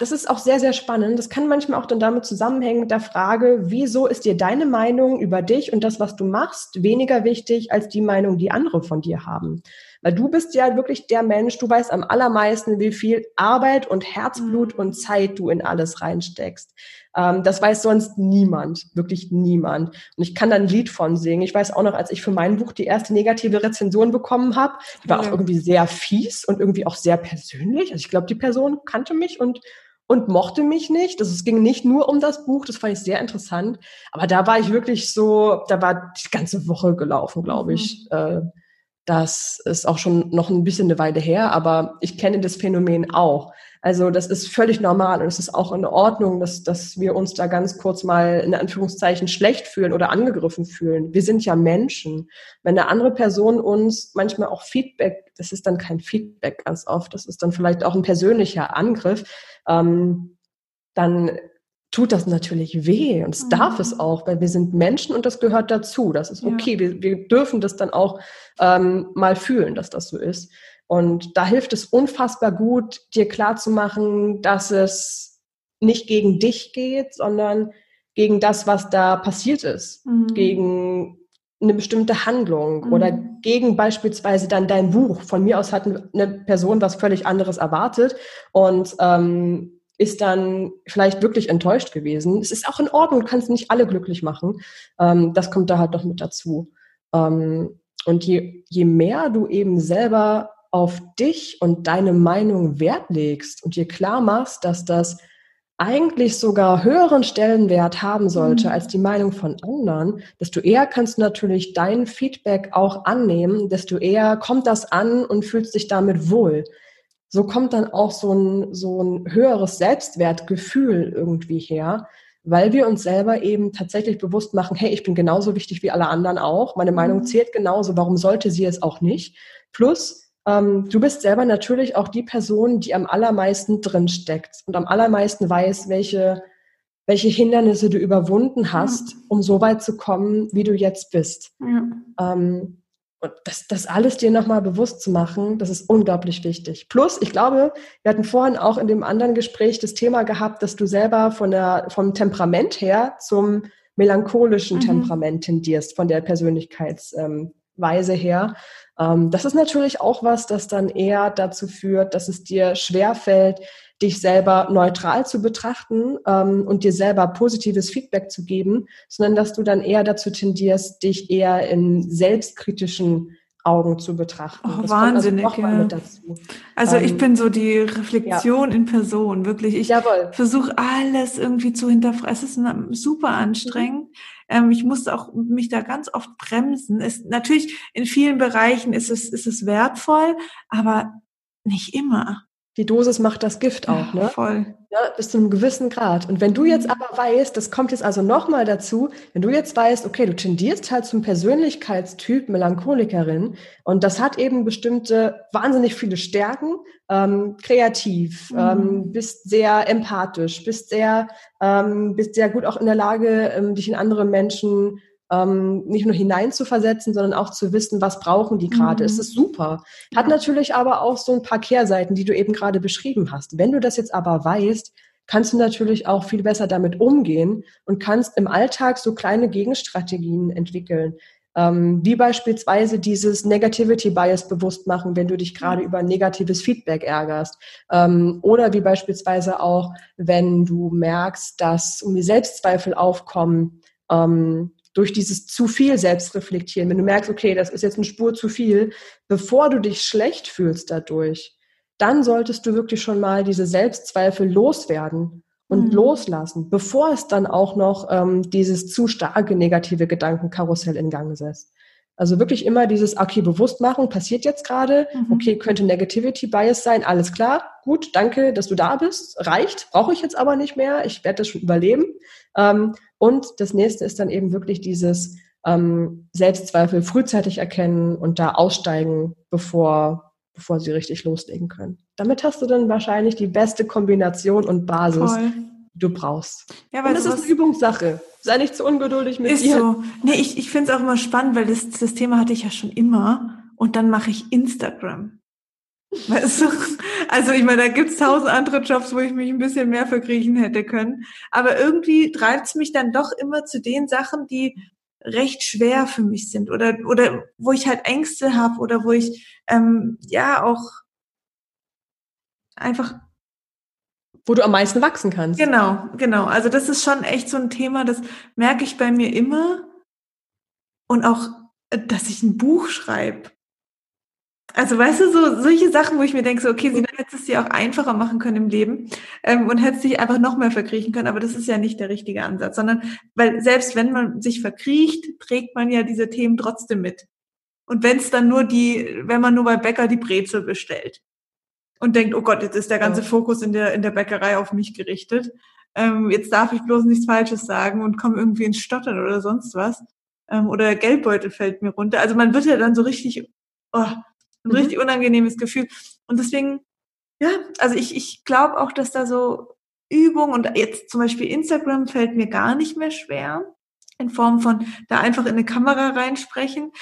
das ist auch sehr, sehr spannend. Das kann manchmal auch dann damit zusammenhängen mit der Frage, wieso ist dir deine Meinung über dich und das, was du machst, weniger wichtig als die Meinung, die andere von dir haben? Weil du bist ja wirklich der Mensch, du weißt am allermeisten, wie viel Arbeit und Herzblut mhm. und Zeit du in alles reinsteckst. Ähm, das weiß sonst niemand, wirklich niemand. Und ich kann da ein Lied von singen. Ich weiß auch noch, als ich für mein Buch die erste negative Rezension bekommen habe, die war ja. auch irgendwie sehr fies und irgendwie auch sehr persönlich. Also ich glaube, die Person kannte mich und und mochte mich nicht. Also es ging nicht nur um das Buch, das fand ich sehr interessant. Aber da war ich wirklich so, da war die ganze Woche gelaufen, glaube ich. Mhm. Äh, das ist auch schon noch ein bisschen eine Weile her, aber ich kenne das Phänomen auch. Also das ist völlig normal und es ist auch in Ordnung, dass, dass wir uns da ganz kurz mal in Anführungszeichen schlecht fühlen oder angegriffen fühlen. Wir sind ja Menschen. Wenn eine andere Person uns manchmal auch Feedback, das ist dann kein Feedback ganz oft, das ist dann vielleicht auch ein persönlicher Angriff, ähm, dann tut das natürlich weh und es mhm. darf es auch, weil wir sind Menschen und das gehört dazu. Das ist okay. Ja. Wir, wir dürfen das dann auch ähm, mal fühlen, dass das so ist. Und da hilft es unfassbar gut, dir klarzumachen, dass es nicht gegen dich geht, sondern gegen das, was da passiert ist, mhm. gegen eine bestimmte Handlung mhm. oder gegen beispielsweise dann dein Buch. Von mir aus hat eine Person was völlig anderes erwartet und ähm, ist dann vielleicht wirklich enttäuscht gewesen. Es ist auch in Ordnung, du kannst nicht alle glücklich machen. Ähm, das kommt da halt noch mit dazu. Ähm, und je, je mehr du eben selber auf dich und deine Meinung Wert legst und dir klar machst, dass das eigentlich sogar höheren Stellenwert haben sollte mhm. als die Meinung von anderen, desto eher kannst du natürlich dein Feedback auch annehmen, desto eher kommt das an und fühlst dich damit wohl so kommt dann auch so ein, so ein höheres Selbstwertgefühl irgendwie her, weil wir uns selber eben tatsächlich bewusst machen, hey, ich bin genauso wichtig wie alle anderen auch, meine Meinung mhm. zählt genauso, warum sollte sie es auch nicht? Plus, ähm, du bist selber natürlich auch die Person, die am allermeisten drin steckt und am allermeisten weiß, welche, welche Hindernisse du überwunden hast, ja. um so weit zu kommen, wie du jetzt bist. Ja. Ähm, und das, das alles dir nochmal bewusst zu machen, das ist unglaublich wichtig. Plus, ich glaube, wir hatten vorhin auch in dem anderen Gespräch das Thema gehabt, dass du selber von der, vom Temperament her zum melancholischen mhm. Temperament tendierst, von der Persönlichkeitsweise ähm, her. Ähm, das ist natürlich auch was, das dann eher dazu führt, dass es dir schwerfällt, dich selber neutral zu betrachten ähm, und dir selber positives Feedback zu geben, sondern dass du dann eher dazu tendierst, dich eher in selbstkritischen Augen zu betrachten. Oh, wahnsinnig, also, ja. also ähm, ich bin so die Reflexion ja. in Person, wirklich. Ich versuche alles irgendwie zu hinterfragen. Es ist super anstrengend. Mhm. Ähm, ich musste auch mich da ganz oft bremsen. Es, natürlich in vielen Bereichen ist es, ist es wertvoll, aber nicht immer. Die Dosis macht das Gift auch, ne? Voll. Ja, bis zu einem gewissen Grad. Und wenn du jetzt mhm. aber weißt, das kommt jetzt also nochmal dazu, wenn du jetzt weißt, okay, du tendierst halt zum Persönlichkeitstyp Melancholikerin und das hat eben bestimmte wahnsinnig viele Stärken, ähm, kreativ, mhm. ähm, bist sehr empathisch, bist sehr, ähm, bist sehr gut auch in der Lage, ähm, dich in andere Menschen ähm, nicht nur hineinzuversetzen, sondern auch zu wissen, was brauchen die gerade. Mhm. Es ist super. Hat ja. natürlich aber auch so ein paar Kehrseiten, die du eben gerade beschrieben hast. Wenn du das jetzt aber weißt, kannst du natürlich auch viel besser damit umgehen und kannst im Alltag so kleine Gegenstrategien entwickeln. Ähm, wie beispielsweise dieses Negativity Bias bewusst machen, wenn du dich gerade über negatives Feedback ärgerst. Ähm, oder wie beispielsweise auch, wenn du merkst, dass um die Selbstzweifel aufkommen, ähm, durch dieses zu viel Selbstreflektieren, wenn du merkst, okay, das ist jetzt eine Spur zu viel, bevor du dich schlecht fühlst dadurch, dann solltest du wirklich schon mal diese Selbstzweifel loswerden und mhm. loslassen, bevor es dann auch noch ähm, dieses zu starke negative Gedankenkarussell in Gang setzt. Also wirklich immer dieses, okay, bewusst machen, passiert jetzt gerade, mhm. okay, könnte Negativity Bias sein, alles klar, gut, danke, dass du da bist, reicht, brauche ich jetzt aber nicht mehr, ich werde das schon überleben. Ähm, und das nächste ist dann eben wirklich dieses ähm, Selbstzweifel frühzeitig erkennen und da aussteigen, bevor, bevor sie richtig loslegen können. Damit hast du dann wahrscheinlich die beste Kombination und Basis, Voll. Die du brauchst. Ja, weil und das ist eine Übungssache. Sei nicht zu ungeduldig mit ist dir. Ist so. Nee, ich, ich finde es auch immer spannend, weil das, das Thema hatte ich ja schon immer. Und dann mache ich Instagram. Weißt du? Also ich meine, da gibt's tausend andere Jobs, wo ich mich ein bisschen mehr verkriechen hätte können. Aber irgendwie treibt es mich dann doch immer zu den Sachen, die recht schwer für mich sind oder oder wo ich halt Ängste habe oder wo ich ähm, ja auch einfach wo du am meisten wachsen kannst. Genau, genau. Also das ist schon echt so ein Thema, das merke ich bei mir immer und auch, äh, dass ich ein Buch schreibe also weißt du, so solche Sachen, wo ich mir denke, so, okay, sie hätte es dir auch einfacher machen können im Leben ähm, und hätte sich einfach noch mehr verkriechen können, aber das ist ja nicht der richtige Ansatz, sondern weil selbst wenn man sich verkriecht, trägt man ja diese Themen trotzdem mit. Und wenn es dann nur die, wenn man nur bei Bäcker die Brezel bestellt und denkt, oh Gott, jetzt ist der ganze ja. Fokus in der in der Bäckerei auf mich gerichtet, ähm, jetzt darf ich bloß nichts Falsches sagen und komme irgendwie ins Stottern oder sonst was. Ähm, oder Geldbeutel fällt mir runter. Also man wird ja dann so richtig, oh, ein mhm. richtig unangenehmes Gefühl. Und deswegen, ja, also ich, ich glaube auch, dass da so Übung und jetzt zum Beispiel Instagram fällt mir gar nicht mehr schwer in Form von da einfach in eine Kamera reinsprechen.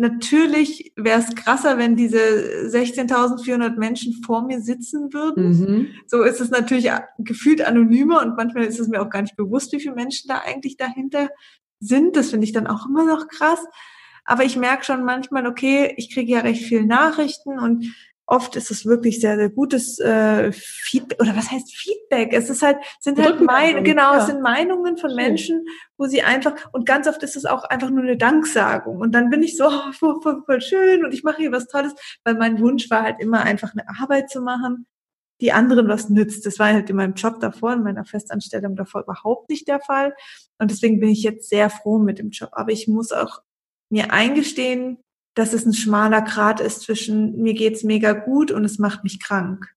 Natürlich wäre es krasser, wenn diese 16.400 Menschen vor mir sitzen würden. Mhm. So ist es natürlich gefühlt anonymer und manchmal ist es mir auch gar nicht bewusst, wie viele Menschen da eigentlich dahinter sind. Das finde ich dann auch immer noch krass. Aber ich merke schon manchmal, okay, ich kriege ja recht viel Nachrichten und oft ist es wirklich sehr, sehr gutes äh, Feedback, oder was heißt Feedback? Es ist halt, sind halt Meinungen, genau, ja. es sind Meinungen von Schön. Menschen, wo sie einfach, und ganz oft ist es auch einfach nur eine Danksagung. Und dann bin ich so, oh, voll, voll, voll schön und ich mache hier was Tolles, weil mein Wunsch war halt immer einfach eine Arbeit zu machen, die anderen was nützt. Das war halt in meinem Job davor, in meiner Festanstellung davor überhaupt nicht der Fall. Und deswegen bin ich jetzt sehr froh mit dem Job. Aber ich muss auch mir eingestehen, dass es ein schmaler Grat ist zwischen mir geht's mega gut und es macht mich krank.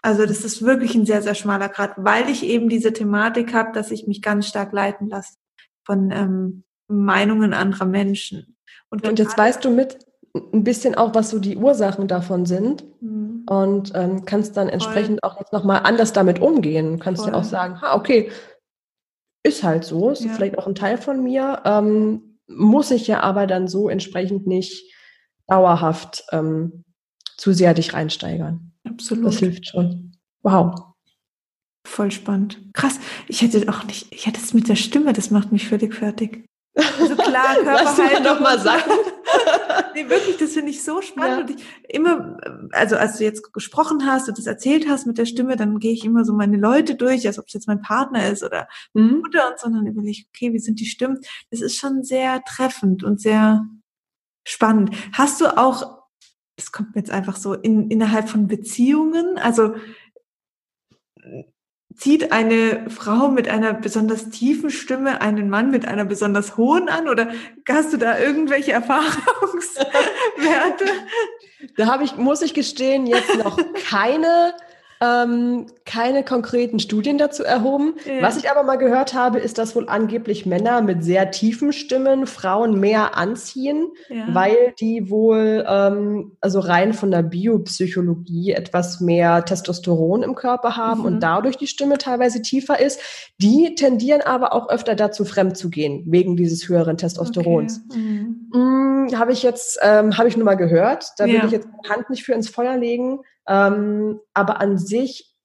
Also das ist wirklich ein sehr, sehr schmaler Grad, weil ich eben diese Thematik habe, dass ich mich ganz stark leiten lasse von ähm, Meinungen anderer Menschen. Und, und jetzt weißt du mit ein bisschen auch, was so die Ursachen davon sind mhm. und ähm, kannst dann entsprechend Voll. auch jetzt nochmal anders damit umgehen. Kannst Voll. ja auch sagen, ha, okay, ist halt so, ist ja. vielleicht auch ein Teil von mir. Ähm, muss ich ja aber dann so entsprechend nicht dauerhaft ähm, zu sehr dich reinsteigern. Absolut. Das hilft schon. Wow. Voll spannend. Krass. Ich hätte auch nicht, ich hätte es mit der Stimme, das macht mich völlig fertig. Also klar, Körperhaltung. noch mal sagen. nee, wirklich, das finde ich so spannend. Ja. Und ich immer, also als du jetzt gesprochen hast und das erzählt hast mit der Stimme, dann gehe ich immer so meine Leute durch, als ob es jetzt mein Partner ist oder mhm. Mutter und so, und dann überlege ich, okay, wie sind die Stimmen? Das ist schon sehr treffend und sehr spannend. Hast du auch, das kommt mir jetzt einfach so, in, innerhalb von Beziehungen, also zieht eine Frau mit einer besonders tiefen Stimme einen Mann mit einer besonders hohen an? Oder hast du da irgendwelche Erfahrungswerte? Da habe ich, muss ich gestehen, jetzt noch keine ähm, keine konkreten Studien dazu erhoben. Ja. Was ich aber mal gehört habe, ist, dass wohl angeblich Männer mit sehr tiefen Stimmen Frauen mehr anziehen, ja. weil die wohl, ähm, also rein von der Biopsychologie, etwas mehr Testosteron im Körper haben mhm. und dadurch die Stimme teilweise tiefer ist. Die tendieren aber auch öfter dazu, fremd zu gehen, wegen dieses höheren Testosterons. Okay. Mhm. Mhm, habe ich jetzt, ähm, habe ich nur mal gehört. Da ja. will ich jetzt Hand nicht für ins Feuer legen. Ähm, aber an sich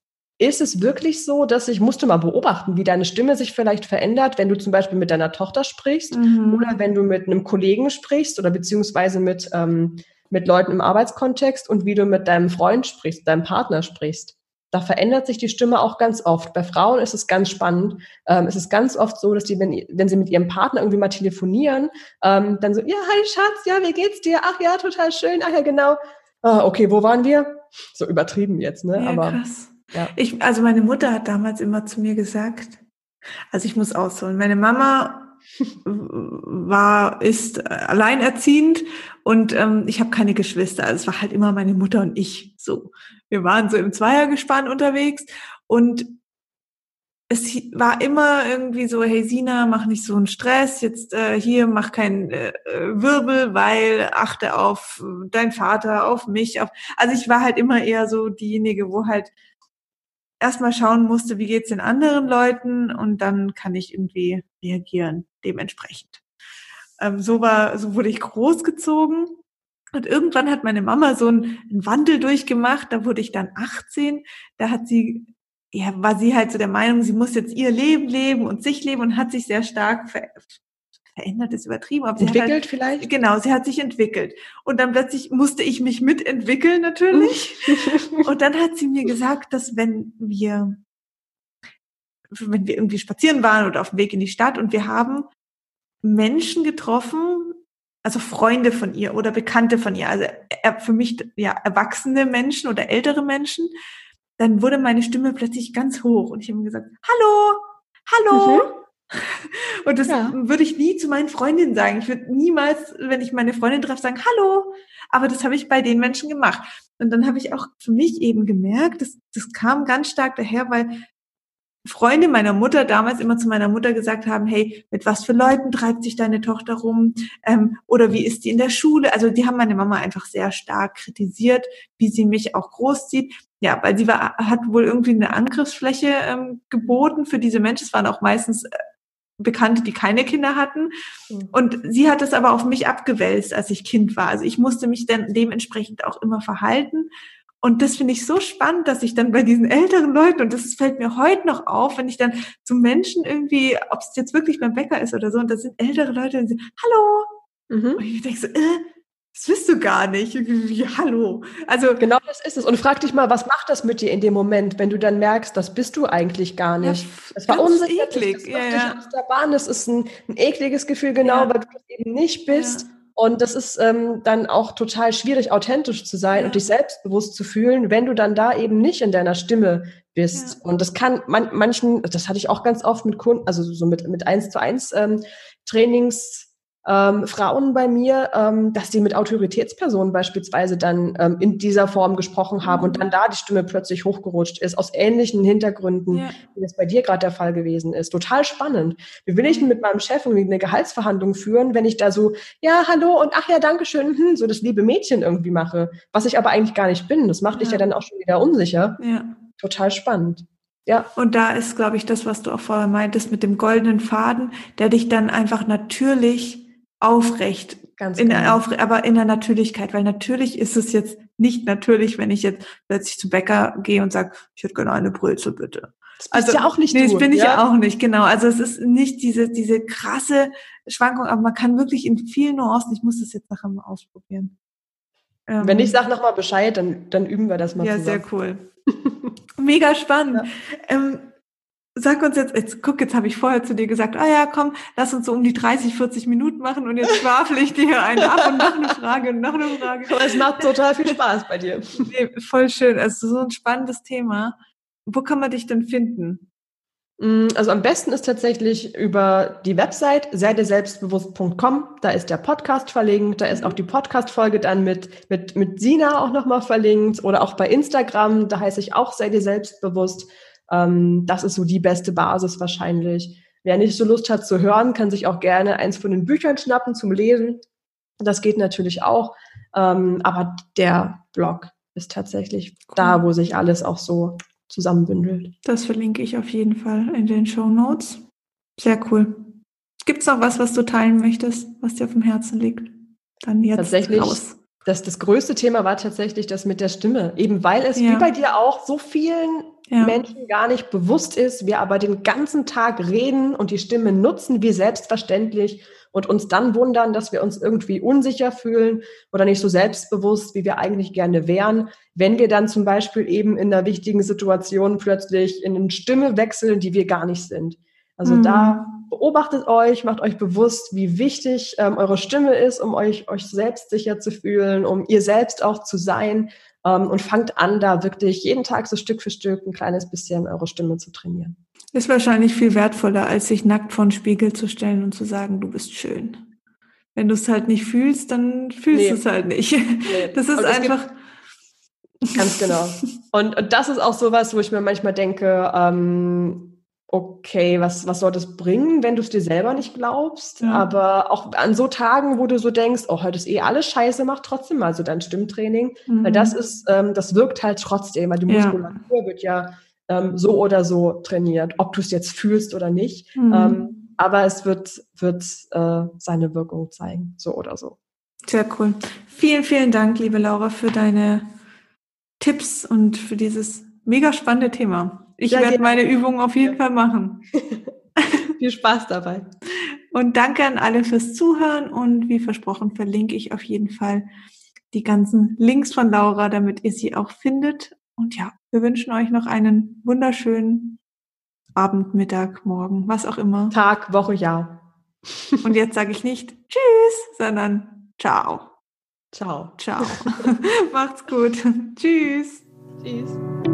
ist es wirklich so, dass ich musste mal beobachten, wie deine Stimme sich vielleicht verändert, wenn du zum Beispiel mit deiner Tochter sprichst mhm. oder wenn du mit einem Kollegen sprichst oder beziehungsweise mit, ähm, mit Leuten im Arbeitskontext und wie du mit deinem Freund sprichst, deinem Partner sprichst. Da verändert sich die Stimme auch ganz oft. Bei Frauen ist es ganz spannend. Ähm, es ist ganz oft so, dass die, wenn, wenn sie mit ihrem Partner irgendwie mal telefonieren, ähm, dann so, ja, hi Schatz, ja, wie geht's dir? Ach ja, total schön. Ach ja, genau ah, okay, wo waren wir? So übertrieben jetzt, ne? Ja, Aber krass. Ja. Ich, also meine Mutter hat damals immer zu mir gesagt, also ich muss ausholen. Meine Mama war, ist alleinerziehend und ähm, ich habe keine Geschwister. Also es war halt immer meine Mutter und ich so. Wir waren so im Zweiergespann unterwegs und es war immer irgendwie so, hey Sina, mach nicht so einen Stress, jetzt äh, hier mach keinen äh, Wirbel, weil achte auf dein Vater, auf mich, auf also ich war halt immer eher so diejenige, wo halt erstmal schauen musste, wie geht's den anderen Leuten und dann kann ich irgendwie reagieren dementsprechend. Ähm, so war, so wurde ich großgezogen. Und irgendwann hat meine Mama so einen, einen Wandel durchgemacht, da wurde ich dann 18, da hat sie ja, war sie halt so der Meinung, sie muss jetzt ihr Leben leben und sich leben und hat sich sehr stark ver verändert, ist übertrieben. Aber entwickelt halt, vielleicht? Genau, sie hat sich entwickelt. Und dann plötzlich musste ich mich mitentwickeln natürlich. und dann hat sie mir gesagt, dass wenn wir, wenn wir irgendwie spazieren waren oder auf dem Weg in die Stadt und wir haben Menschen getroffen, also Freunde von ihr oder Bekannte von ihr, also für mich ja erwachsene Menschen oder ältere Menschen, dann wurde meine Stimme plötzlich ganz hoch und ich habe gesagt, hallo, hallo. Mhm. Und das ja. würde ich nie zu meinen Freundinnen sagen. Ich würde niemals, wenn ich meine Freundin treffe, sagen, hallo. Aber das habe ich bei den Menschen gemacht. Und dann habe ich auch für mich eben gemerkt, das, das kam ganz stark daher, weil Freunde meiner Mutter damals immer zu meiner Mutter gesagt haben, hey, mit was für Leuten treibt sich deine Tochter rum? Ähm, oder wie ist die in der Schule? Also die haben meine Mama einfach sehr stark kritisiert, wie sie mich auch großzieht. Ja, weil sie war, hat wohl irgendwie eine Angriffsfläche ähm, geboten für diese Menschen. Es waren auch meistens äh, Bekannte, die keine Kinder hatten. Mhm. Und sie hat es aber auf mich abgewälzt, als ich Kind war. Also ich musste mich dann dementsprechend auch immer verhalten. Und das finde ich so spannend, dass ich dann bei diesen älteren Leuten, und das fällt mir heute noch auf, wenn ich dann zu Menschen irgendwie, ob es jetzt wirklich beim Bäcker ist oder so, und das sind ältere Leute, und sie, hallo. Mhm. Und ich denke so, äh, das wirst du gar nicht. Wie, hallo. Also genau das ist es. Und frag dich mal, was macht das mit dir in dem Moment, wenn du dann merkst, das bist du eigentlich gar nicht. Ja, das war unsicher, eklig. Das, ja, ja. aus der Bahn. Das ist ein, ein ekliges Gefühl, genau, ja. weil du das eben nicht bist. Ja. Und das ist ähm, dann auch total schwierig, authentisch zu sein ja. und dich selbstbewusst zu fühlen, wenn du dann da eben nicht in deiner Stimme bist. Ja. Und das kann man, manchen, das hatte ich auch ganz oft mit Kunden, also so mit, mit eins zu eins ähm, Trainings ähm, Frauen bei mir, ähm, dass die mit Autoritätspersonen beispielsweise dann ähm, in dieser Form gesprochen haben mhm. und dann da die Stimme plötzlich hochgerutscht ist, aus ähnlichen Hintergründen, ja. wie das bei dir gerade der Fall gewesen ist. Total spannend. Wie will ich denn mit meinem Chef irgendwie eine Gehaltsverhandlung führen, wenn ich da so, ja, hallo und ach ja, danke schön, hm, so das liebe Mädchen irgendwie mache, was ich aber eigentlich gar nicht bin. Das macht ja. dich ja dann auch schon wieder unsicher. Ja. Total spannend. Ja. Und da ist, glaube ich, das, was du auch vorher meintest mit dem goldenen Faden, der dich dann einfach natürlich aufrecht. Ganz in genau. auf, aber in der Natürlichkeit, weil natürlich ist es jetzt nicht natürlich, wenn ich jetzt plötzlich zum Bäcker gehe und sage, ich hätte gerne eine Brötzel, bitte. Das bist also, ja auch nicht nee, du, das bin ja? ich ja auch nicht, genau. Also es ist nicht diese, diese krasse Schwankung, aber man kann wirklich in vielen Nuancen, ich muss das jetzt nachher mal ausprobieren. Ähm, wenn ich sag nochmal Bescheid, dann, dann üben wir das mal ja, zusammen. Ja, sehr cool. Mega spannend. Ja. Ähm, Sag uns jetzt, jetzt guck, jetzt habe ich vorher zu dir gesagt, ah ja, komm, lass uns so um die 30, 40 Minuten machen und jetzt schwafel ich dir einen ab und noch eine Frage und noch eine Frage. Aber es macht total viel Spaß bei dir. Nee, voll schön. Also so ein spannendes Thema. Wo kann man dich denn finden? Mm, also am besten ist tatsächlich über die Website selbstbewusst.com. Da ist der Podcast verlinkt, da ist auch die Podcast-Folge dann mit, mit, mit Sina auch nochmal verlinkt oder auch bei Instagram, da heiße ich auch sei dir selbstbewusst. Ähm, das ist so die beste Basis wahrscheinlich. Wer nicht so Lust hat zu hören, kann sich auch gerne eins von den Büchern schnappen zum Lesen. Das geht natürlich auch. Ähm, aber der Blog ist tatsächlich cool. da, wo sich alles auch so zusammenbündelt. Das verlinke ich auf jeden Fall in den Show Notes. Sehr cool. Gibt es noch was, was du teilen möchtest, was dir auf dem Herzen liegt? Dann jetzt tatsächlich, raus. Das, das größte Thema war tatsächlich das mit der Stimme. Eben weil es ja. wie bei dir auch so vielen ja. Menschen gar nicht bewusst ist, wir aber den ganzen Tag reden und die Stimme nutzen wie selbstverständlich und uns dann wundern, dass wir uns irgendwie unsicher fühlen oder nicht so selbstbewusst, wie wir eigentlich gerne wären, wenn wir dann zum Beispiel eben in einer wichtigen Situation plötzlich in eine Stimme wechseln, die wir gar nicht sind. Also mhm. da beobachtet euch, macht euch bewusst, wie wichtig ähm, eure Stimme ist, um euch, euch selbst sicher zu fühlen, um ihr selbst auch zu sein ähm, und fangt an, da wirklich jeden Tag so Stück für Stück ein kleines bisschen eure Stimme zu trainieren. Ist wahrscheinlich viel wertvoller, als sich nackt vor den Spiegel zu stellen und zu sagen, du bist schön. Wenn du es halt nicht fühlst, dann fühlst nee. du es halt nicht. Nee. Das ist einfach. Ganz genau. Und, und das ist auch sowas, wo ich mir manchmal denke, ähm, okay, was, was soll das bringen, wenn du es dir selber nicht glaubst? Ja. Aber auch an so Tagen, wo du so denkst, oh, heute ist eh alles scheiße, mach trotzdem mal so dein Stimmtraining. Mhm. Weil das ist, ähm, das wirkt halt trotzdem, weil die Muskulatur ja. wird ja ähm, so oder so trainiert, ob du es jetzt fühlst oder nicht. Mhm. Ähm, aber es wird, wird äh, seine Wirkung zeigen, so oder so. Sehr cool. Vielen, vielen Dank, liebe Laura, für deine Tipps und für dieses mega spannende Thema. Ich werde meine Übungen auf jeden Fall machen. Viel Spaß dabei. Und danke an alle fürs Zuhören und wie versprochen verlinke ich auf jeden Fall die ganzen Links von Laura, damit ihr sie auch findet. Und ja, wir wünschen euch noch einen wunderschönen Abend, Mittag, Morgen, was auch immer. Tag, Woche, Jahr. Und jetzt sage ich nicht Tschüss, sondern Ciao. Ciao. Ciao. Macht's gut. Tschüss. Tschüss.